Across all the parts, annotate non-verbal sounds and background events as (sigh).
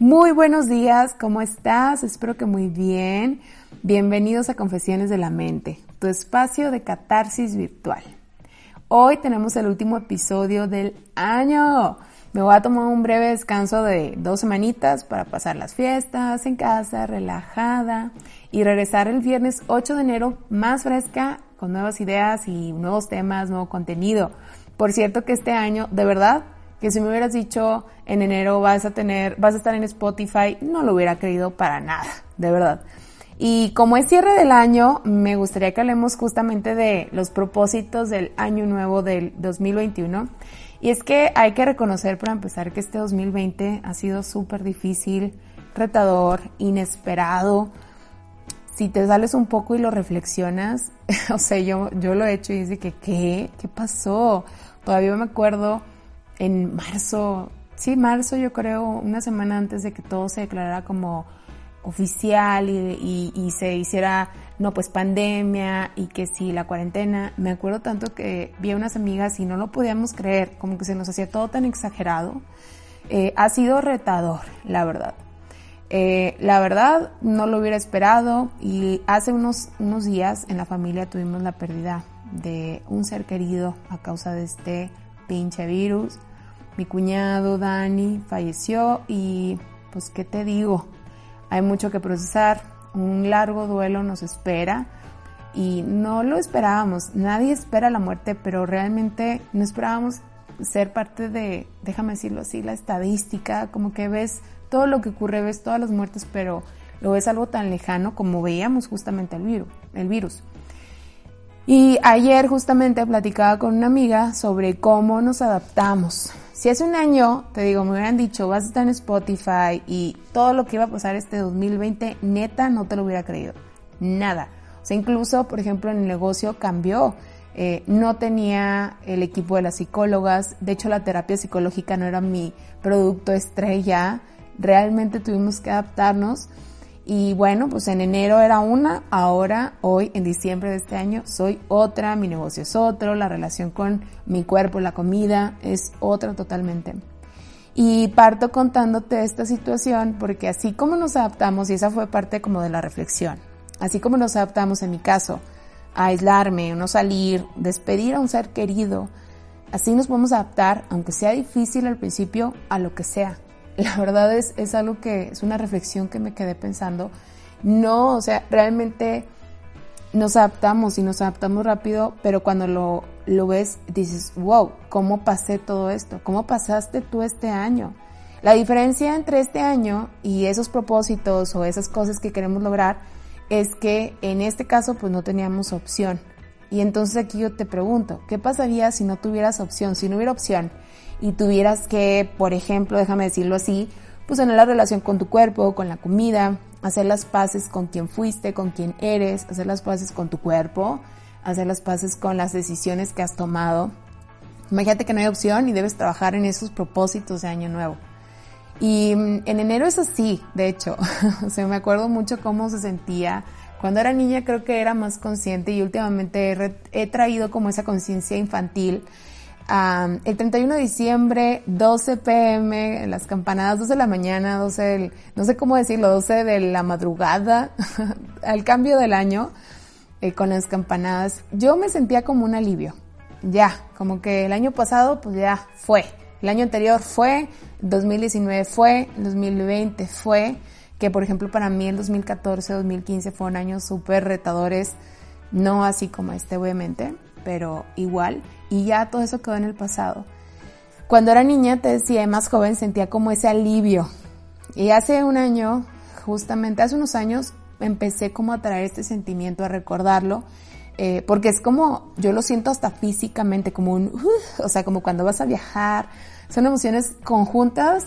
Muy buenos días, ¿cómo estás? Espero que muy bien. Bienvenidos a Confesiones de la Mente, tu espacio de catarsis virtual. Hoy tenemos el último episodio del año. Me voy a tomar un breve descanso de dos semanitas para pasar las fiestas en casa, relajada, y regresar el viernes 8 de enero más fresca, con nuevas ideas y nuevos temas, nuevo contenido. Por cierto que este año, de verdad, que si me hubieras dicho en enero vas a tener, vas a estar en Spotify, no lo hubiera creído para nada, de verdad. Y como es cierre del año, me gustaría que hablemos justamente de los propósitos del año nuevo del 2021. Y es que hay que reconocer para empezar que este 2020 ha sido súper difícil, retador, inesperado. Si te sales un poco y lo reflexionas, (laughs) o sea, yo, yo lo he hecho y dice que, ¿qué? ¿Qué pasó? Todavía me acuerdo en marzo, sí, marzo yo creo, una semana antes de que todo se declarara como oficial y, se hiciera, no, pues pandemia y que sí, la cuarentena. Me acuerdo tanto que vi a unas amigas y no lo podíamos creer, como que se nos hacía todo tan exagerado. Eh, ha sido retador, la verdad. Eh, la verdad, no lo hubiera esperado y hace unos, unos días en la familia tuvimos la pérdida de un ser querido a causa de este pinche virus. Mi cuñado Dani falleció y pues qué te digo, hay mucho que procesar, un largo duelo nos espera y no lo esperábamos, nadie espera la muerte, pero realmente no esperábamos ser parte de, déjame decirlo así, la estadística, como que ves todo lo que ocurre, ves todas las muertes, pero lo ves algo tan lejano como veíamos justamente el virus. El virus. Y ayer justamente platicaba con una amiga sobre cómo nos adaptamos. Si hace un año, te digo, me hubieran dicho, vas a estar en Spotify y todo lo que iba a pasar este 2020, neta, no te lo hubiera creído. Nada. O sea, incluso, por ejemplo, en el negocio cambió. Eh, no tenía el equipo de las psicólogas. De hecho, la terapia psicológica no era mi producto estrella. Realmente tuvimos que adaptarnos. Y bueno, pues en enero era una, ahora, hoy, en diciembre de este año, soy otra, mi negocio es otro, la relación con mi cuerpo, la comida, es otra totalmente. Y parto contándote esta situación porque así como nos adaptamos, y esa fue parte como de la reflexión, así como nos adaptamos en mi caso, a aislarme, no salir, despedir a un ser querido, así nos podemos adaptar, aunque sea difícil al principio, a lo que sea, la verdad es, es algo que es una reflexión que me quedé pensando. No, o sea, realmente nos adaptamos y nos adaptamos rápido, pero cuando lo, lo ves dices, wow, ¿cómo pasé todo esto? ¿Cómo pasaste tú este año? La diferencia entre este año y esos propósitos o esas cosas que queremos lograr es que en este caso pues no teníamos opción. Y entonces aquí yo te pregunto, ¿qué pasaría si no tuvieras opción? Si no hubiera opción y tuvieras que, por ejemplo, déjame decirlo así, pues tener la relación con tu cuerpo, con la comida, hacer las paces con quien fuiste, con quien eres, hacer las paces con tu cuerpo, hacer las paces con las decisiones que has tomado. Imagínate que no hay opción y debes trabajar en esos propósitos de año nuevo. Y mm, en enero es así, de hecho. (laughs) o sea, me acuerdo mucho cómo se sentía. Cuando era niña creo que era más consciente y últimamente he, traído como esa conciencia infantil el 31 de diciembre, 12 pm, las campanadas, 12 de la mañana, 12 no sé cómo decirlo, 12 de la madrugada, (laughs) al cambio del año, eh, con las campanadas, yo me sentía como un alivio. Ya, como que el año pasado, pues ya fue. El año anterior fue, 2019 fue, 2020 fue, que por ejemplo para mí el 2014, 2015 fueron años súper retadores, no así como este obviamente, pero igual y ya todo eso quedó en el pasado. Cuando era niña, te decía, más joven, sentía como ese alivio. Y hace un año, justamente hace unos años, empecé como a traer este sentimiento, a recordarlo, eh, porque es como, yo lo siento hasta físicamente, como un, (laughs) o sea, como cuando vas a viajar, son emociones conjuntas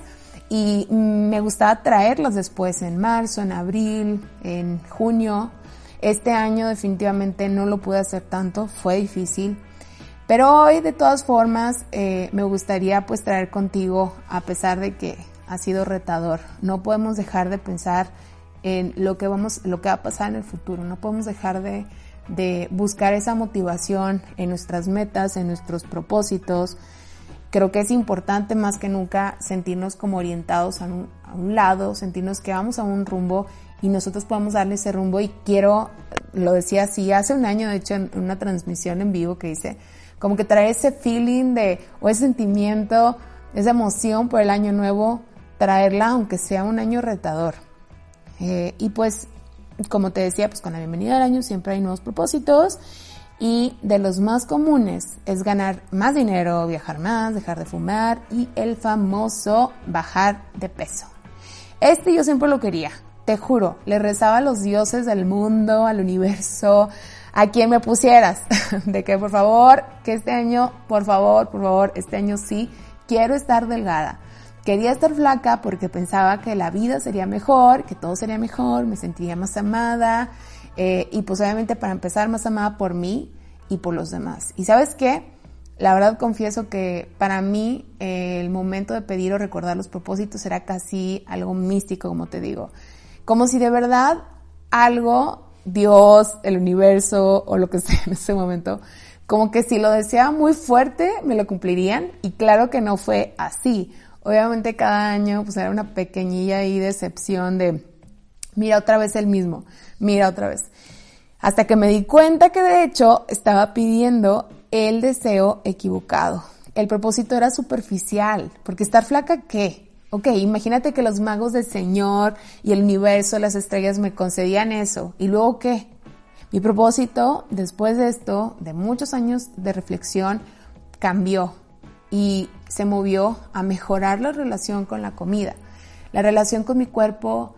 y me gustaba traerlas después en marzo, en abril, en junio. Este año definitivamente no lo pude hacer tanto, fue difícil pero hoy, de todas formas, eh, me gustaría pues traer contigo, a pesar de que ha sido retador, no podemos dejar de pensar en lo que vamos, lo que va a pasar en el futuro, no podemos dejar de, de buscar esa motivación en nuestras metas, en nuestros propósitos. Creo que es importante más que nunca sentirnos como orientados a un, a un lado, sentirnos que vamos a un rumbo y nosotros podemos darle ese rumbo y quiero, lo decía así, hace un año de hecho en una transmisión en vivo que hice, como que traer ese feeling de, o ese sentimiento, esa emoción por el año nuevo, traerla aunque sea un año retador. Eh, y pues, como te decía, pues con la bienvenida al año siempre hay nuevos propósitos y de los más comunes es ganar más dinero, viajar más, dejar de fumar y el famoso bajar de peso. Este yo siempre lo quería, te juro, le rezaba a los dioses del mundo, al universo, a quien me pusieras, (laughs) de que por favor, que este año, por favor, por favor, este año sí, quiero estar delgada. Quería estar flaca porque pensaba que la vida sería mejor, que todo sería mejor, me sentiría más amada eh, y pues obviamente para empezar más amada por mí y por los demás. Y sabes qué? La verdad confieso que para mí eh, el momento de pedir o recordar los propósitos era casi algo místico, como te digo. Como si de verdad algo Dios, el universo o lo que (laughs) sea en ese momento, como que si lo deseaba muy fuerte, me lo cumplirían y claro que no fue así. Obviamente cada año pues era una pequeñilla ahí decepción de, mira otra vez el mismo, mira otra vez. Hasta que me di cuenta que de hecho estaba pidiendo el deseo equivocado. El propósito era superficial, porque estar flaca, ¿qué? Ok, imagínate que los magos del Señor y el universo, las estrellas me concedían eso. ¿Y luego qué? Mi propósito, después de esto, de muchos años de reflexión, cambió y se movió a mejorar la relación con la comida. La relación con mi cuerpo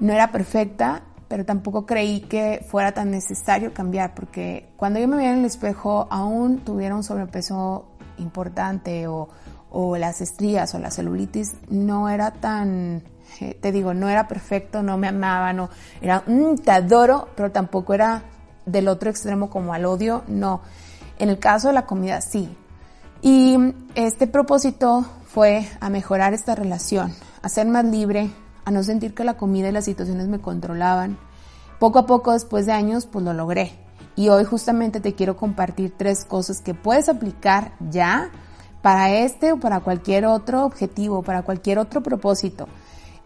no era perfecta, pero tampoco creí que fuera tan necesario cambiar, porque cuando yo me veía en el espejo aún tuviera un sobrepeso importante o las estrías o la celulitis no era tan, eh, te digo, no era perfecto, no me amaba, no, era, un te adoro, pero tampoco era del otro extremo como al odio, no. En el caso de la comida, sí. Y este propósito fue a mejorar esta relación, a ser más libre, a no sentir que la comida y las situaciones me controlaban. Poco a poco, después de años, pues lo logré. Y hoy justamente te quiero compartir tres cosas que puedes aplicar ya para este o para cualquier otro objetivo, para cualquier otro propósito.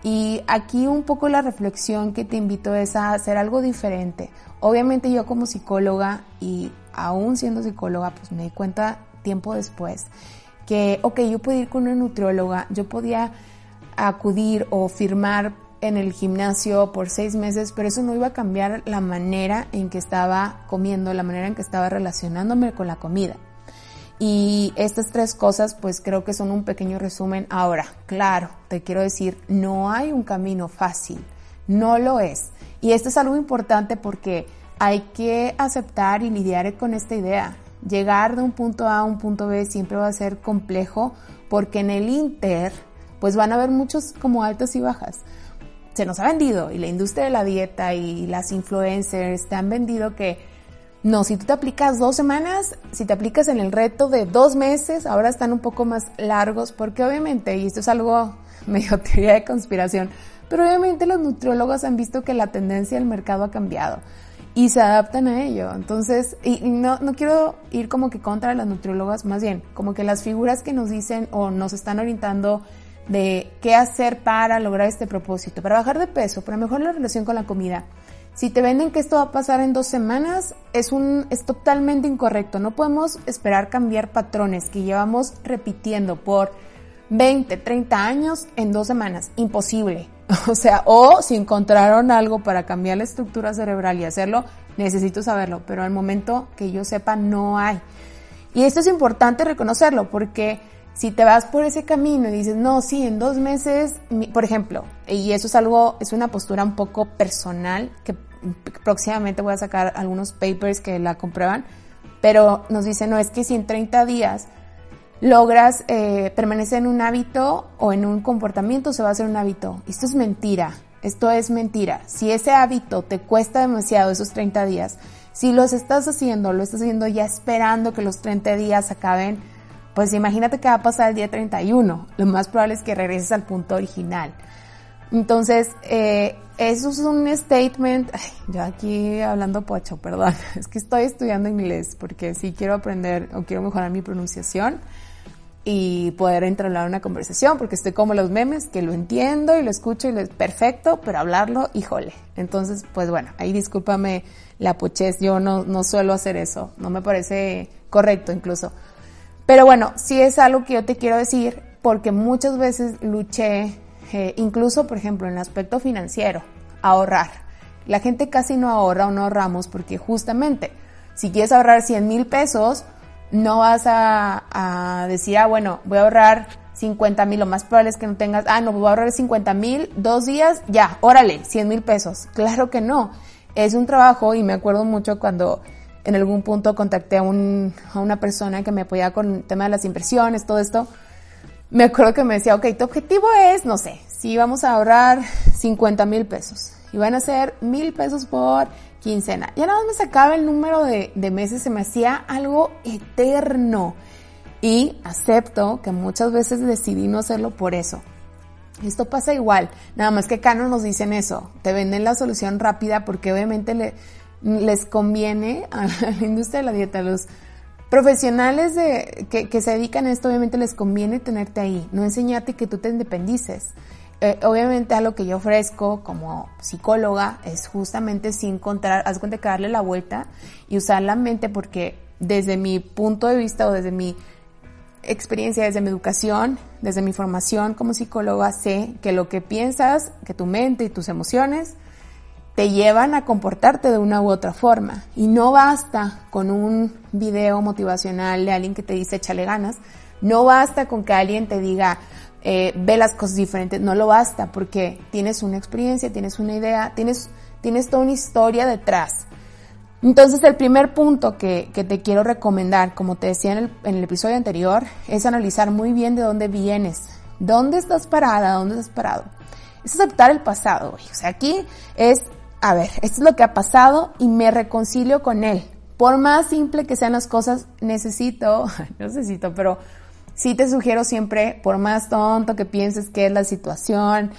Y aquí un poco la reflexión que te invito es a hacer algo diferente. Obviamente yo como psicóloga y aún siendo psicóloga, pues me di cuenta tiempo después que, ok, yo podía ir con una nutrióloga, yo podía acudir o firmar en el gimnasio por seis meses, pero eso no iba a cambiar la manera en que estaba comiendo, la manera en que estaba relacionándome con la comida. Y estas tres cosas pues creo que son un pequeño resumen. Ahora, claro, te quiero decir, no hay un camino fácil, no lo es. Y esto es algo importante porque hay que aceptar y lidiar con esta idea. Llegar de un punto A a un punto B siempre va a ser complejo porque en el Inter pues van a haber muchos como altas y bajas. Se nos ha vendido y la industria de la dieta y las influencers te han vendido que no, si tú te aplicas dos semanas, si te aplicas en el reto de dos meses, ahora están un poco más largos, porque obviamente, y esto es algo (laughs) medio teoría de conspiración, pero obviamente los nutriólogos han visto que la tendencia del mercado ha cambiado y se adaptan a ello. Entonces, y no, no quiero ir como que contra las nutriólogas, más bien, como que las figuras que nos dicen o nos están orientando de qué hacer para lograr este propósito, para bajar de peso, para mejorar la relación con la comida si te venden que esto va a pasar en dos semanas, es, un, es totalmente incorrecto. No podemos esperar cambiar patrones que llevamos repitiendo por 20, 30 años en dos semanas. Imposible. (laughs) O sea, o si encontraron algo para cambiar la estructura cerebral y hacerlo, necesito saberlo. Pero al momento que yo sepa, no hay. Y esto es importante reconocerlo porque si te vas por ese camino y dices, no, sí, en dos meses, por ejemplo, y eso es algo, es una postura un poco personal, que próximamente voy a sacar algunos papers que la comprueban, pero nos dicen, no, es que si en 30 días logras eh, permanecer en un hábito o en un comportamiento, se va a hacer un hábito. Esto es mentira, esto es mentira. Si ese hábito te cuesta demasiado esos 30 días, si los estás haciendo, lo estás haciendo ya esperando que los 30 días acaben, pues imagínate que va a pasar el día 31. Lo más probable es que regreses al punto original. Entonces, eh, eso es un statement. Yo aquí hablando pocho, perdón. (laughs) Es que estoy estudiando inglés porque sí quiero aprender o quiero mejorar mi pronunciación. y poder entablar una conversación, porque estoy como los memes, que lo entiendo y lo escucho y lo es perfecto, pero hablarlo, híjole. Entonces, pues bueno, ahí discúlpame la pochez, yo no, no suelo hacer eso, no me parece correcto incluso. Pero bueno, sí es algo que yo te quiero decir, porque muchas veces luché, eh, incluso por ejemplo en el aspecto financiero, ahorrar. La gente casi no ahorra o no ahorramos porque justamente, si quieres ahorrar 100 mil pesos, no vas a, decir, ah, bueno, voy a ahorrar 50 mil, lo más probable es que no tengas, ah, no, voy a ahorrar 50 mil, dos días, ya, órale, 100 mil pesos. Claro que no. Es un trabajo y me acuerdo mucho cuando en algún punto contacté a, un, a una persona que me apoyaba con el tema de las inversiones, todo esto. Me acuerdo que me decía, ok, tu objetivo es, no sé, si vamos a ahorrar 50 mil pesos y van a ser mil pesos por quincena. Ya nada más me sacaba el número de, de meses, se me hacía algo eterno. Y acepto que muchas veces decidí no hacerlo por eso. Esto pasa igual, nada más que acá no nos dicen eso, te venden la solución rápida porque obviamente le, les conviene a (laughs) la industria de la dieta, a los profesionales de, que, se dedican a esto, obviamente les conviene tenerte ahí, no enseñarte que tú te independices. Eh, obviamente a lo que yo ofrezco como psicóloga es justamente sin encontrar, haz cuenta que darle la vuelta y usar la mente porque desde mi punto de vista o desde mi experiencia, desde mi educación, desde mi formación como psicóloga, sé que lo que piensas, que tu mente y tus emociones te llevan a comportarte de una u otra forma. Y no basta con un video motivacional de alguien que te dice échale ganas, no basta con que alguien te diga, eh, ve las cosas diferentes. No lo basta porque tienes una experiencia, tienes una idea, tienes, tienes toda una historia detrás. Entonces el primer punto que, que te quiero recomendar, como te decía en el, en el, episodio anterior, es analizar muy bien de dónde vienes, dónde estás parada, dónde estás parado. Es aceptar el pasado. O sea, aquí es, a ver, esto es lo que ha pasado y me reconcilio con él. Por más simple que sean las cosas, necesito, (laughs) necesito, pero sí te sugiero siempre, por más tonto que pienses que es la situación,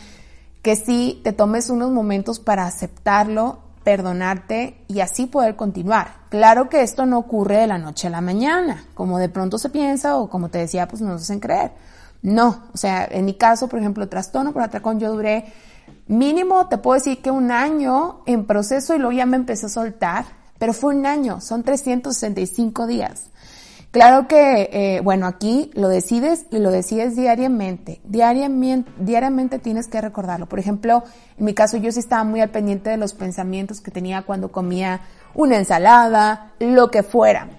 que sí te tomes unos momentos para aceptarlo, perdonarte y así poder continuar. Claro que esto no ocurre de la noche a la mañana, como de pronto se piensa o como te decía, pues nos hacen creer. No, o sea, en mi caso, por ejemplo, trastorno por atracón, yo duré mínimo, te puedo decir que un año en proceso y luego ya me empecé a soltar, pero fue un año, son 365 días. Claro que, eh, bueno, aquí lo decides y lo decides diariamente. diariamente. Diariamente tienes que recordarlo. Por ejemplo, en mi caso yo sí estaba muy al pendiente de los pensamientos que tenía cuando comía una ensalada, lo que fuera.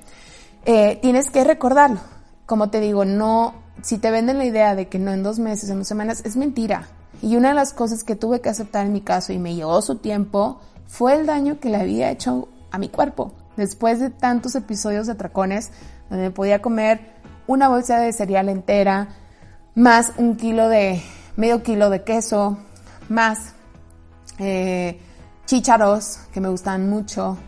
Eh, tienes que recordarlo. Como te digo, no, si te venden la idea de que no en dos meses, en dos semanas, es mentira. Y una de las cosas que tuve que aceptar en mi caso y me llevó su tiempo fue el daño que le había hecho a mi cuerpo. Después de tantos episodios de atracones, donde podía comer una bolsa de cereal entera, más un kilo de, medio kilo de queso, más eh, chícharos que me gustan mucho.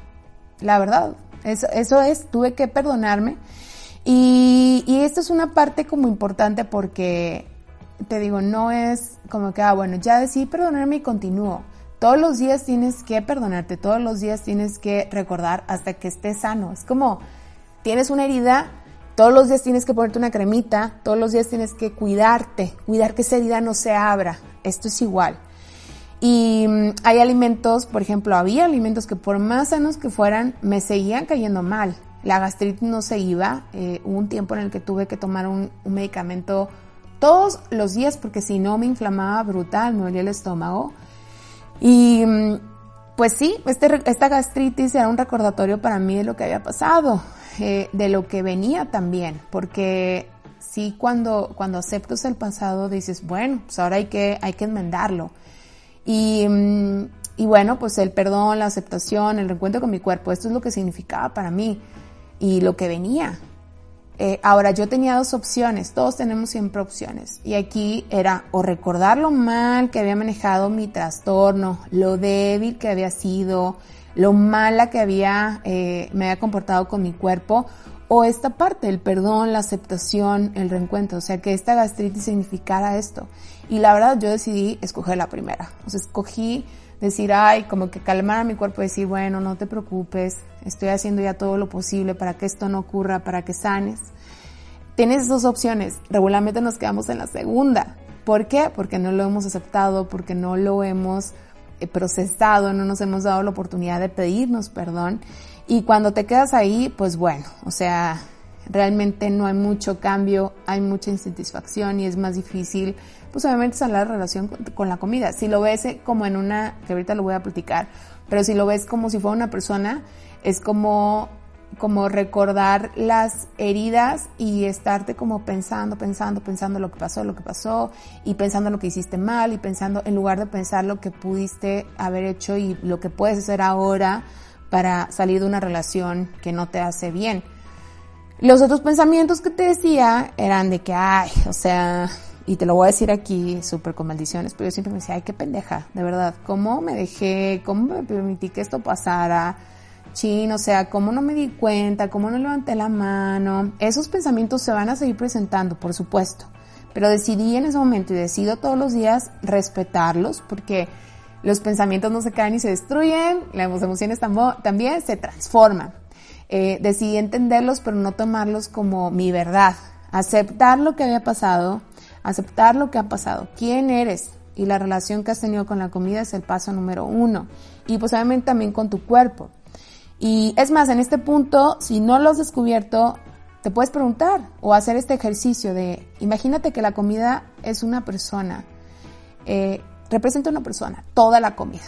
La verdad, eso, eso es, tuve que perdonarme. Y, y esto es una parte como importante porque, te digo, no es como que, ah, bueno, ya decidí perdonarme y continúo. Todos los días tienes que perdonarte, todos los días tienes que recordar hasta que estés sano. Es como, tienes una herida, todos los días tienes que ponerte una cremita, todos los días tienes que cuidarte, cuidar que esa herida no se abra. Esto es igual. Y mm, hay alimentos, por ejemplo, había alimentos que por más sanos que fueran, me seguían cayendo mal. La gastritis no se iba. Eh, hubo un tiempo en el que tuve que tomar un, un medicamento todos los días porque si no me inflamaba brutal, me dolía el estómago. Y mm, pues sí, este, esta gastritis era un recordatorio para mí de lo que había pasado. Eh, de lo que venía también, porque sí cuando, cuando aceptas el pasado dices, bueno, pues ahora hay que, hay que enmendarlo. Y, mm, y bueno, pues el perdón, la aceptación, el reencuentro con mi cuerpo, esto es lo que significaba para mí y lo que venía. Eh, ahora yo tenía dos opciones, todos tenemos siempre opciones. Y aquí era o recordar lo mal que había manejado mi trastorno, lo débil que había sido, lo mala que había, eh, me había comportado con mi cuerpo, o esta parte, el perdón, la aceptación, el reencuentro, o sea, que esta gastritis significara esto. Y la verdad yo decidí escoger la primera, o sea, escogí decir, ay, como que calmar a mi cuerpo y decir, bueno, no te preocupes, estoy haciendo ya todo lo posible para que esto no ocurra, para que sanes. tienes dos opciones. Regularmente nos quedamos en la segunda. ¿Por qué? Porque no lo hemos aceptado, porque no lo hemos eh, procesado, no nos hemos dado la oportunidad de pedirnos perdón. Y cuando te quedas ahí, pues bueno, o sea, realmente no hay mucho cambio, hay mucha insatisfacción y es más difícil, pues obviamente sanar la relación con, la comida. Si lo ves eh, como en una, que ahorita lo voy a platicar, pero si lo ves como si fuera una persona, es como como recordar las heridas y estarte como pensando, pensando, pensando lo que pasó, lo que pasó y pensando lo que hiciste mal y pensando en lugar de pensar lo que pudiste haber hecho y lo que puedes hacer ahora para salir de una relación que no te hace bien. Los otros pensamientos que te decía eran de que, ay, o sea, y te lo voy a decir aquí súper con maldiciones, pero yo siempre me decía, ay, qué pendeja, de verdad, ¿cómo me dejé, cómo me permití que esto pasara? Chin, o sea, ¿cómo no me di cuenta? ¿Cómo no levanté la mano? Esos pensamientos se van a seguir presentando, por supuesto, pero decidí en ese momento y decido todos los días respetarlos porque los pensamientos no se caen y se destruyen, las emociones también se transforman eh, decidí entenderlos, pero no tomarlos como mi verdad. Aceptar lo que había pasado, aceptar lo que ha pasado, quién eres y la relación que has tenido con la comida es el paso número uno. Y posiblemente también con tu cuerpo. Y es más, en este punto, si no lo has descubierto, te puedes preguntar o hacer este ejercicio de, imagínate que la comida es una persona, eh, representa una persona, toda la comida.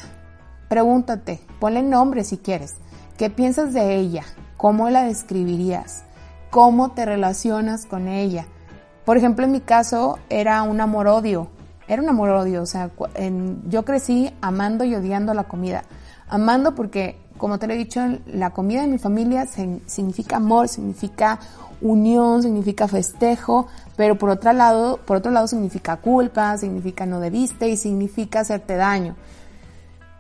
Pregúntate, ponle nombre si quieres. ¿Qué piensas de ella? ¿Cómo la describirías? ¿Cómo te relacionas con ella? Por ejemplo, en mi caso era un amor-odio. Era un amor-odio. O sea, yo crecí amando y odiando la comida. Amando porque, como te lo he dicho, la comida de mi familia significa amor, significa unión, significa festejo, pero por otro lado, por otro lado significa culpa, significa no debiste y significa hacerte daño.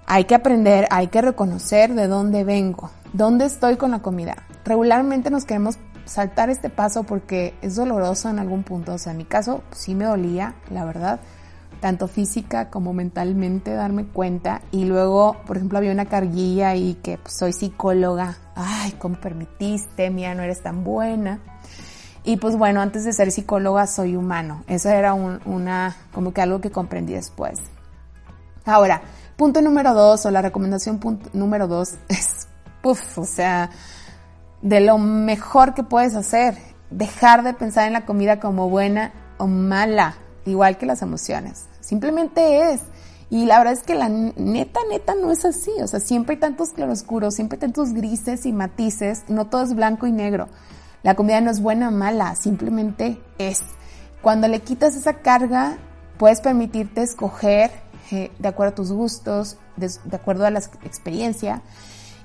Hay que aprender, hay que reconocer de dónde vengo. ¿Dónde estoy con la comida? Regularmente nos queremos saltar este paso porque es doloroso en algún punto. O sea, en mi caso sí me dolía, la verdad, tanto física como mentalmente darme cuenta. Y luego, por ejemplo, había una carguilla y que pues, soy psicóloga. Ay, ¿cómo permitiste? Mía, no eres tan buena. Y pues bueno, antes de ser psicóloga soy humano. Eso era una, como que algo que comprendí después. Ahora, punto número dos o la recomendación punto número dos (laughs) es o sea, de lo mejor que puedes hacer. Dejar de pensar en la comida como buena o mala, igual que las emociones. Simplemente es. Y la verdad es que la neta, neta no es así. O sea, siempre hay tantos claroscuros, siempre hay tantos grises y matices. No todo es blanco y negro. La comida no es buena o mala, simplemente es. Cuando le quitas esa carga, puedes permitirte escoger eh, de acuerdo a tus gustos, de, de acuerdo a la experiencia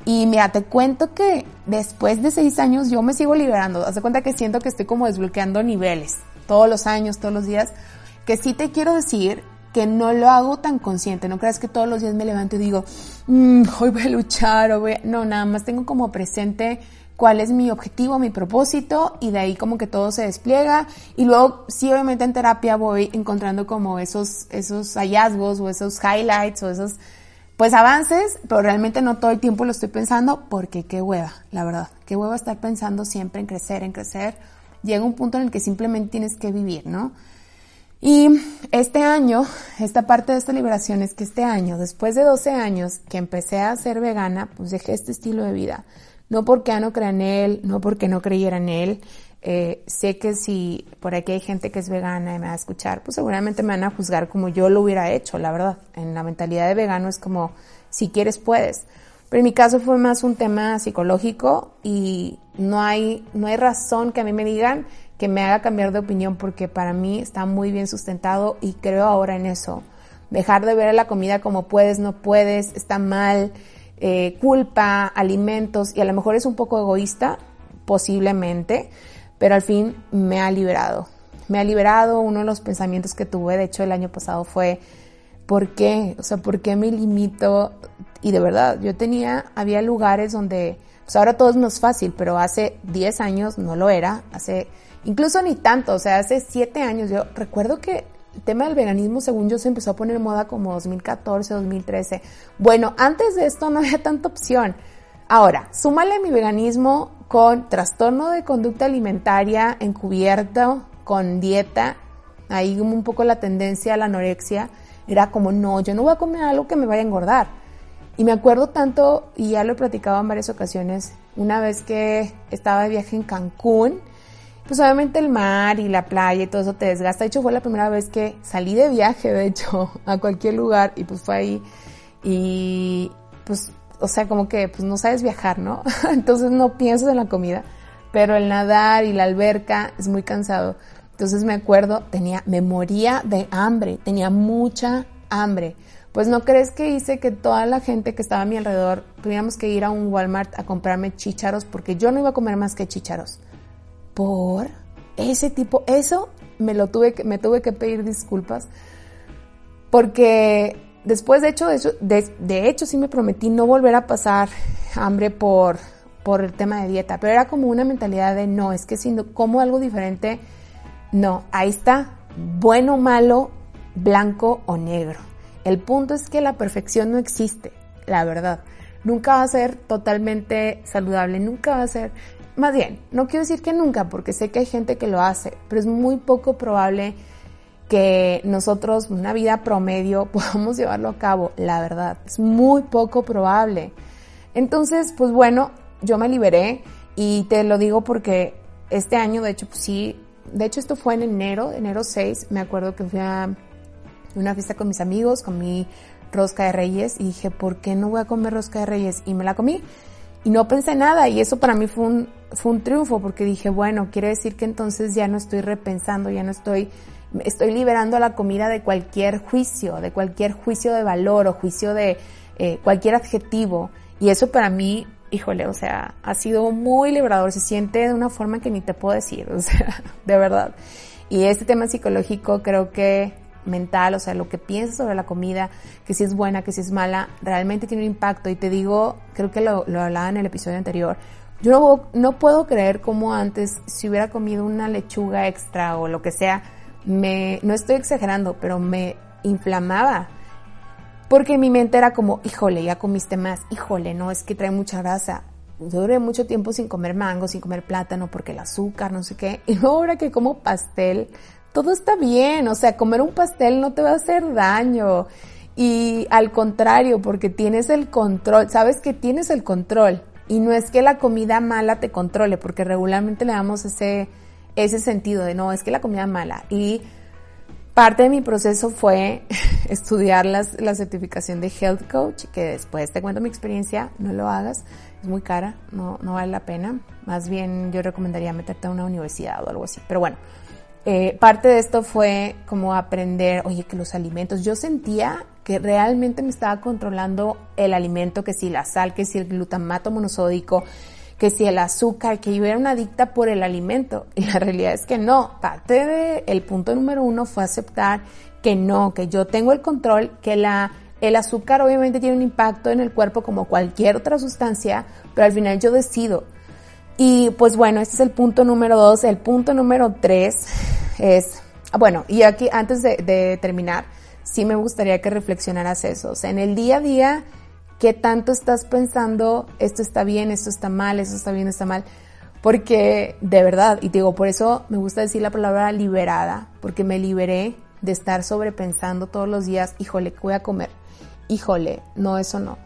y mira, te cuento que después de seis años yo me sigo liberando. Haz de cuenta que siento que estoy como desbloqueando niveles todos los años, todos los días. Que sí te quiero decir que no lo hago tan consciente. No creas que todos los días me levanto y digo, mm, hoy voy a luchar o voy a... No, nada más tengo como presente cuál es mi objetivo, mi propósito y de ahí como que todo se despliega y luego sí obviamente en terapia voy encontrando como esos esos hallazgos o esos highlights o esos pues avances, pero realmente no todo el tiempo lo estoy pensando porque qué hueva, la verdad, qué hueva estar pensando siempre en crecer, en crecer. Llega un punto en el que simplemente tienes que vivir, ¿no? Y este año, esta parte de esta liberación es que este año, después de 12 años que empecé a ser vegana, pues dejé este estilo de vida. No porque no crea en él, no porque no creyera en él, eh, sé que si por aquí hay gente que es vegana y me va a escuchar, pues seguramente me van a juzgar como yo lo hubiera hecho, la verdad. En la mentalidad de vegano es como, si quieres puedes. Pero en mi caso fue más un tema psicológico y no hay, no hay razón que a mí me digan que me haga cambiar de opinión porque para mí está muy bien sustentado y creo ahora en eso. Dejar de ver la comida como puedes, no puedes, está mal, eh, culpa, alimentos y a lo mejor es un poco egoísta, posiblemente, pero al fin me ha liberado. Me ha liberado, uno de los pensamientos que tuve, de hecho el año pasado fue, ¿por qué? O sea, ¿por qué me limito? Y de verdad, yo tenía, había lugares donde, pues ahora todo es más fácil, pero hace 10 años no lo era, hace, incluso ni tanto, o sea, hace 7 años, yo recuerdo que el tema del veganismo, según yo, se empezó a poner moda como 2014, 2013. Bueno, antes de esto no había tanta opción. Ahora, súmale mi veganismo con trastorno de conducta alimentaria encubierto, con dieta, ahí un poco la tendencia a la anorexia, era como, no, yo no voy a comer algo que me vaya a engordar. Y me acuerdo tanto, y ya lo he platicado en varias ocasiones, una vez que estaba de viaje en Cancún, pues obviamente el mar y la playa y todo eso te desgasta. De hecho, fue la primera vez que salí de viaje, de hecho, (laughs) a cualquier lugar y pues fue ahí. Y pues, o sea, como que pues no sabes viajar, ¿no? (laughs) Entonces no piensas en la comida. Pero el nadar y la alberca es muy cansado. Entonces me acuerdo, tenía, me moría de hambre, tenía mucha hambre. Pues no crees que hice que toda la gente que estaba a mi alrededor tuviéramos que ir a un Walmart a comprarme chícharos porque yo no iba a comer más que chícharos por ese tipo, eso me lo tuve que, me tuve que pedir disculpas porque después de hecho, de, de, hecho sí me prometí no volver a pasar hambre por, por el tema de dieta, pero era como una mentalidad de no, es que si como algo diferente, no, ahí está, bueno, malo, blanco o negro. El punto es que la perfección no existe, la verdad. Nunca va a ser totalmente saludable, nunca va a ser más bien, no quiero decir que nunca, porque sé que hay gente que lo hace, pero es muy poco probable que nosotros, una vida promedio, (laughs) podamos llevarlo a cabo, la verdad, es muy poco probable. Entonces, pues bueno, yo me liberé y te lo digo porque este año, de hecho, pues sí, de hecho esto fue en enero, enero 6, me acuerdo que fui a una fiesta con mis amigos, comí rosca de reyes y dije, ¿por qué no voy a comer rosca de reyes? Y me la comí y no pensé nada y eso para mí fue un, fue un triunfo porque dije, bueno, quiere decir que entonces ya no estoy repensando, ya no estoy, estoy liberando la comida de cualquier juicio, de cualquier juicio de valor o juicio de eh, cualquier adjetivo. Y eso para mí, híjole, o sea, ha sido muy liberador, se siente de una forma que ni te puedo decir, (laughs) o sea, de verdad. Y este tema psicológico creo que mental, o sea, lo que piensas sobre la comida, que si es buena, que si es mala, realmente tiene un impacto. Y te digo, creo que lo, lo hablaba en el episodio anterior, yo no, no puedo creer cómo antes, si hubiera comido una lechuga extra o lo que sea, me, no estoy exagerando, pero me inflamaba. Porque mi mente era como, híjole, ya comiste más, híjole, no, es que trae mucha grasa. duré mucho tiempo sin comer mango, sin comer plátano, porque el azúcar, no sé qué. (laughs) Y ahora que como pastel, todo está bien, o sea, comer un pastel no te va a hacer daño. Y al contrario, porque tienes el control, sabes que tienes el control. Y no es que la comida mala te controle, porque regularmente le damos ese, ese sentido de no, es que la comida mala. Y parte de mi proceso fue (laughs) estudiar las, la certificación de Health Coach, que después te cuento mi experiencia, no lo hagas, es muy cara, no, no vale la pena. Más bien yo recomendaría meterte a una universidad o algo así. Pero bueno, eh, parte de esto fue como aprender, oye, que los alimentos, yo sentía que realmente me estaba controlando el alimento, que si la sal, que si el glutamato monosódico, que si el azúcar, que yo era una adicta por el alimento. (laughs) Y la realidad es que no. Parte del el punto número uno fue aceptar que no, que yo tengo el control, que la, el azúcar obviamente tiene un impacto en el cuerpo como cualquier otra sustancia, pero al final yo decido. Y pues bueno, este es el punto número dos. El punto número tres es, bueno, y aquí antes de, terminar, sí me gustaría que reflexionaras eso. O sea, en el día a día, ¿qué tanto estás pensando, esto está bien, esto está mal, esto está bien, está mal? Porque de verdad, y digo, por eso me gusta decir la palabra liberada, porque me liberé de estar sobrepensando todos los días, híjole, ¿qué voy a comer? Híjole, no, eso no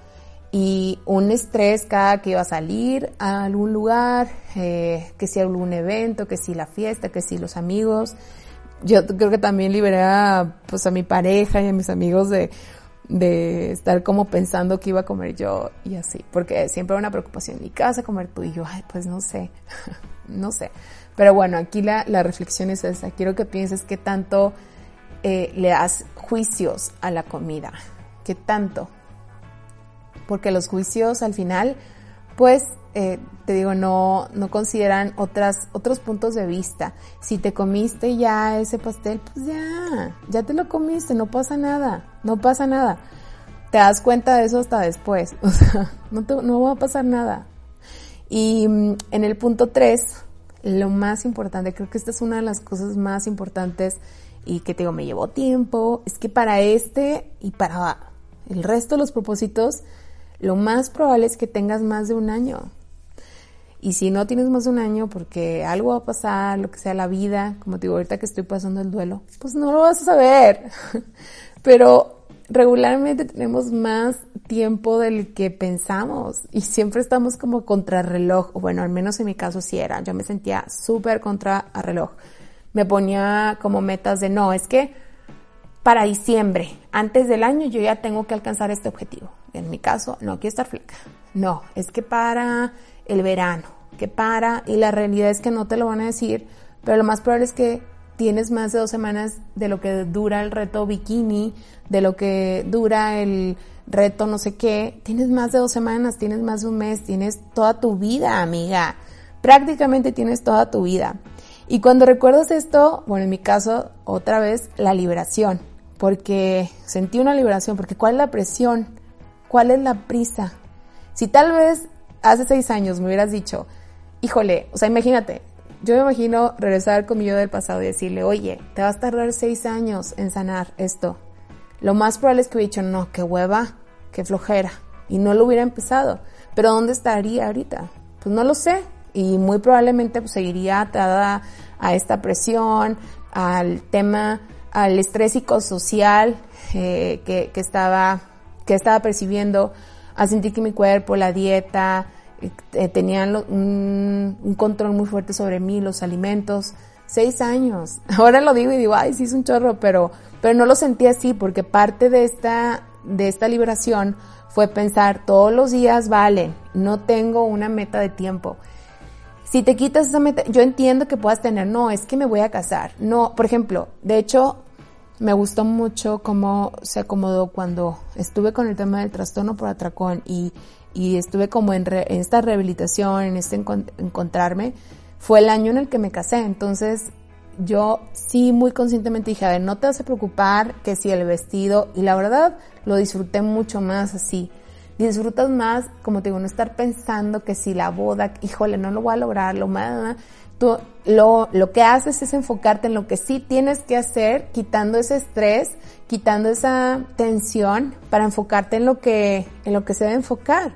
y un estrés cada que iba a salir a algún lugar, eh, que si algún evento, que si la fiesta, que si los amigos. Yo creo que también liberé a, pues, a mi pareja y a mis amigos de, de estar como pensando que iba a comer yo y así, porque siempre era una preocupación, ¿y qué vas a comer tú? Y yo, ay, pues no sé, (laughs) no sé. Pero bueno, aquí la, la reflexión es esa, quiero que pienses qué tanto eh, le das juicios a la comida, qué tanto, porque los juicios al final, pues, eh, te digo, no, no consideran otras, otros puntos de vista. Si te comiste ya ese pastel, pues ya, ya te lo comiste, no pasa nada, no pasa nada. Te das cuenta de eso hasta después, (laughs) o sea, no, no va a pasar nada. Y mm, en el punto 3, lo más importante, creo que esta es una de las cosas más importantes y que te digo, me llevó tiempo, es que para este y para el resto de los propósitos, lo más probable es que tengas más de un año. Y si no tienes más de un año porque algo va a pasar, lo que sea la vida, como te digo ahorita que estoy pasando el duelo, pues no lo vas a saber. (laughs) Pero regularmente tenemos más tiempo del que pensamos y siempre estamos como contrarreloj, bueno, al menos en mi caso sí era, yo me sentía súper contra reloj. Me ponía como metas de no, es que para diciembre, antes del año, yo ya tengo que alcanzar este objetivo. En mi caso, no quiero estar flaca. No, es que para el verano, que para, y la realidad es que no te lo van a decir, pero lo más probable es que tienes más de dos semanas de lo que dura el reto bikini, de lo que dura el reto no sé qué, tienes más de dos semanas, tienes más de un mes, tienes toda tu vida, amiga. Prácticamente tienes toda tu vida. Y cuando recuerdas esto, bueno, en mi caso, otra vez, la liberación, porque sentí una liberación, porque ¿cuál es la presión? ¿Cuál es la prisa? Si tal vez hace seis años me hubieras dicho, híjole, o sea, imagínate, yo me imagino regresar con mi yo del pasado y decirle, oye, te vas a tardar seis años en sanar esto. Lo más probable es que hubiera dicho, no, qué hueva, qué flojera. Y no lo hubiera empezado. Pero ¿dónde estaría ahorita? Pues no lo sé. Y muy probablemente pues, seguiría atada a esta presión, al tema, al estrés psicosocial eh, que, que, estaba, que estaba percibiendo, a sentir que mi cuerpo, la dieta, eh, tenían un, control muy fuerte sobre mí, los alimentos. Seis años. (laughs) Ahora lo digo y digo, ay, sí es un chorro, pero pero no lo sentí así porque parte de esta, de esta liberación fue pensar todos los días valen, no tengo una meta de tiempo. Si te quitas esa meta, yo entiendo que puedas tener, no, es que me voy a casar. No, por ejemplo, de hecho, me gustó mucho cómo se acomodó cuando estuve con el tema del trastorno por atracón y, y estuve como en, en, esta rehabilitación, en este encontrarme, fue el año en el que me casé. Entonces, yo sí muy conscientemente dije, a ver, no te vas a preocupar que si el vestido, y la verdad lo disfruté mucho más así. Disfrutas más, como te digo, no estar pensando que si la boda, híjole, no lo voy a lograr, lo más, tú, lo, lo que haces es enfocarte en lo que sí tienes que hacer, quitando ese estrés, quitando esa tensión para enfocarte en lo que, en lo que se debe enfocar.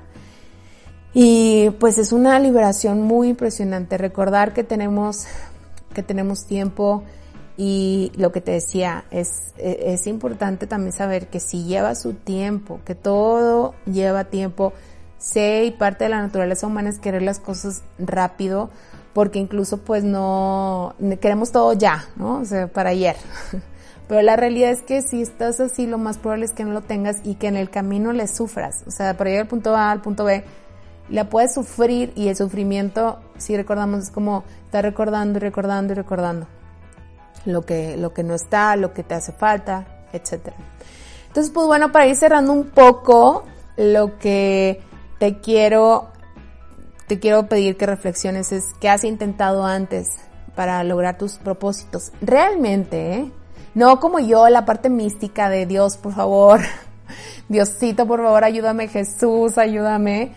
Y pues es una liberación muy impresionante recordar que tenemos que tenemos tiempo y lo que te decía, es, es importante también saber que si lleva su tiempo, que todo lleva tiempo, sé y parte de la naturaleza humana es querer las cosas rápido, porque incluso pues no, queremos todo ya, ¿no? O sea, para ayer. (laughs) Pero la realidad es que si estás así, lo más probable es que no lo tengas y que en el camino le sufras. O sea, para llegar al punto A al punto B, la puedes sufrir y el sufrimiento, si recordamos, es como estar recordando y recordando y recordando lo que, lo que no está, lo que te hace falta, etc. Entonces, pues bueno, para ir cerrando un poco, lo que te quiero, te quiero pedir que reflexiones es qué has intentado antes para lograr tus propósitos. Realmente, ¿eh? No como yo, la parte mística de Dios, por favor. (laughs) Diosito, por favor, ayúdame, Jesús, ayúdame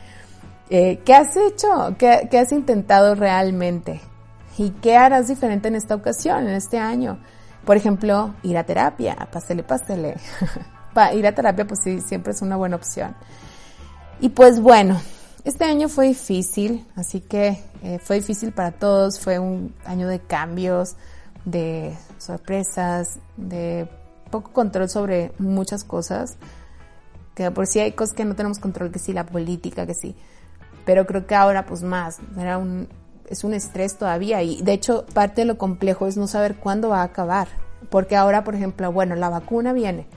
eh, ¿Qué has hecho? ¿Qué, ¿Qué, has intentado realmente? ¿Y qué harás diferente en esta ocasión, en este año? Por ejemplo, ir a terapia, pásele, pásele. (laughs) ir a terapia, pues sí, siempre es una buena opción. Y pues bueno, este año fue difícil, así que eh, fue difícil para todos, fue un año de cambios, de sorpresas, de poco control sobre muchas cosas, que por si hay cosas que no tenemos control, que sí, la política, que sí. Pero creo que ahora pues más, era un, es un estrés todavía y de hecho parte de lo complejo es no saber cuándo va a acabar, porque ahora por ejemplo, bueno, la vacuna viene,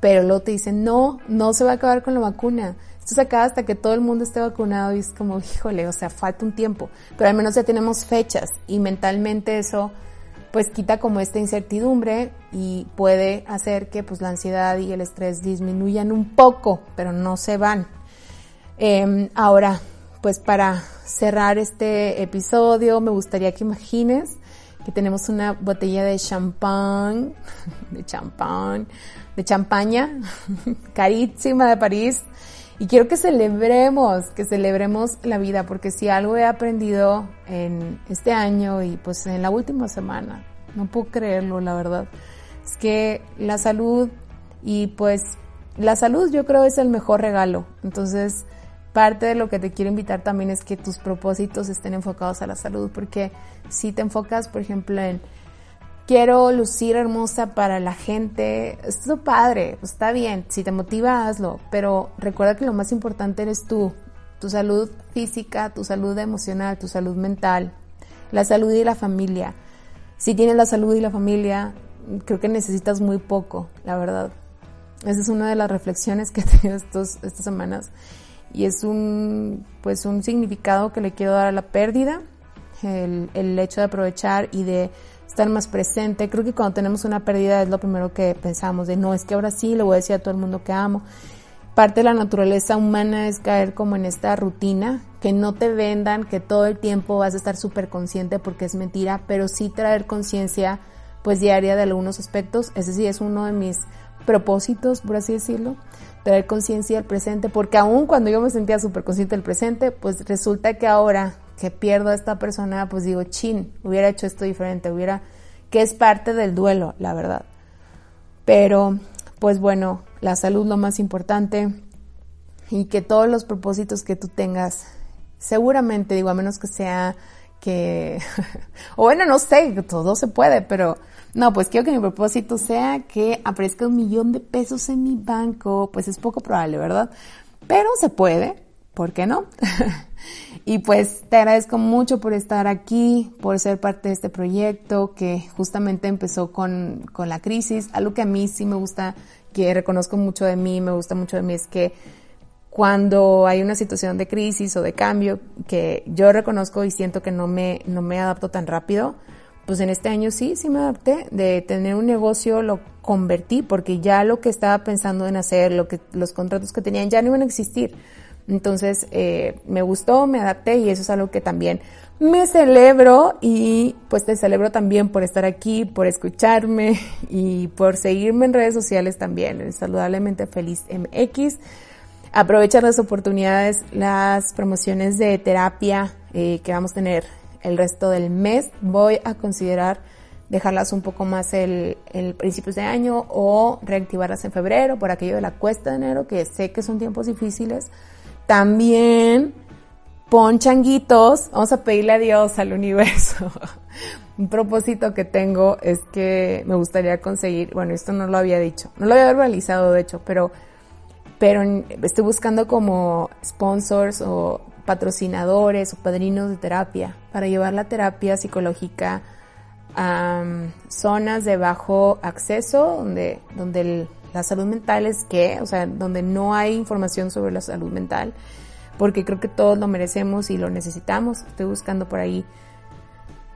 pero luego te dicen, no, no se va a acabar con la vacuna, se acaba hasta que todo el mundo esté vacunado y es como, híjole, o sea, falta un tiempo, pero al menos ya tenemos fechas y mentalmente eso pues quita como esta incertidumbre y puede hacer que pues la ansiedad y el estrés disminuyan un poco, pero no se van. Eh, ahora, pues para cerrar este episodio me gustaría que imagines que tenemos una botella de champán, (laughs) de champán, de champaña, (laughs) carísima de París. Y quiero que celebremos, que celebremos la vida, porque si algo he aprendido en este año y pues en la última semana, no puedo creerlo, la verdad, es que la salud y pues la salud yo creo es el mejor regalo. Entonces, parte de lo que te quiero invitar también es que tus propósitos estén enfocados a la salud, porque si te enfocas, por ejemplo, en quiero lucir hermosa para la gente, esto es padre, está bien, si te motiva, hazlo, pero recuerda que lo más importante eres tú, tu salud física, tu salud emocional, tu salud mental, la salud y la familia. Si tienes la salud y la familia, creo que necesitas muy poco, la verdad. Esa es una de las reflexiones que (laughs) he tenido estos, estas semanas. Y es un, pues un significado que le quiero dar a la pérdida, el, el hecho de aprovechar y de estar más presente. Creo que cuando tenemos una pérdida es lo primero que pensamos de no, es que ahora sí le voy a decir a todo el mundo que amo. Parte de la naturaleza humana es caer como en esta rutina, que no te vendan, que todo el tiempo vas a estar súper consciente porque es mentira, pero sí traer conciencia pues diaria de algunos aspectos. Ese sí es uno de mis propósitos, por así decirlo, traer conciencia del presente, porque aún cuando yo me sentía súper consciente del presente, pues resulta que ahora que pierdo a esta persona, pues digo, chin, hubiera hecho esto diferente, hubiera, que es parte del duelo, la verdad. Pero, pues bueno, la salud lo más importante y que todos los propósitos que tú tengas, seguramente, digo, a menos que sea que, (laughs) o bueno, no sé, todo se puede, pero no, pues quiero que mi propósito sea que aparezca un millón de pesos en mi banco, pues es poco probable, ¿verdad? Pero se puede, ¿por qué no? (laughs) y pues te agradezco mucho por estar aquí, por ser parte de este proyecto que justamente empezó con, con la crisis. Algo que a mí sí me gusta, que reconozco mucho de mí, me gusta mucho de mí, es que cuando hay una situación de crisis o de cambio que yo reconozco y siento que no me, no me adapto tan rápido, pues en este año sí, sí me adapté. De tener un negocio lo convertí porque ya lo que estaba pensando en hacer, lo que, los contratos que tenían ya no iban a existir. Entonces eh, me gustó, me adapté y eso es algo que también me celebro y pues te celebro también por estar aquí, por escucharme (laughs) y por seguirme en redes sociales también, saludablemente feliz MX. Aprovechar las oportunidades, las promociones de terapia eh, que vamos a tener el resto del mes. Voy a considerar dejarlas un poco más el, el principios de año o reactivarlas en febrero por aquello de la cuesta de enero, que sé que son tiempos difíciles también pon changuitos, vamos a pedirle a Dios, al universo. (laughs) Un propósito que tengo es que me gustaría conseguir, bueno, esto no lo había dicho, no lo había verbalizado de hecho, pero, pero estoy buscando como sponsors o patrocinadores o padrinos de terapia para llevar la terapia psicológica a um, zonas de bajo acceso, donde, donde la salud mental es qué, o sea, donde no hay información sobre la salud mental, porque creo que todos lo merecemos y lo necesitamos. Estoy buscando por ahí.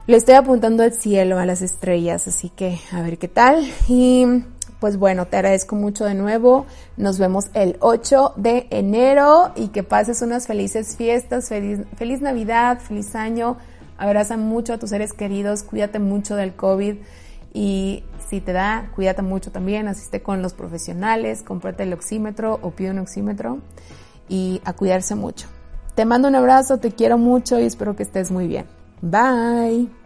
Le estoy apuntando al cielo, a las estrellas, así que a ver qué tal. Y pues bueno, te agradezco mucho de nuevo. Nos vemos el 8 de enero y que pases unas felices fiestas, feliz, Navidad, feliz año. Abraza mucho a tus seres queridos, cuídate mucho del COVID y si te da, cuídate mucho también, asiste con los profesionales, cómprate el oxímetro o pide un oxímetro y a cuidarse mucho. Te mando un abrazo, te quiero mucho y espero que estés muy bien. Bye.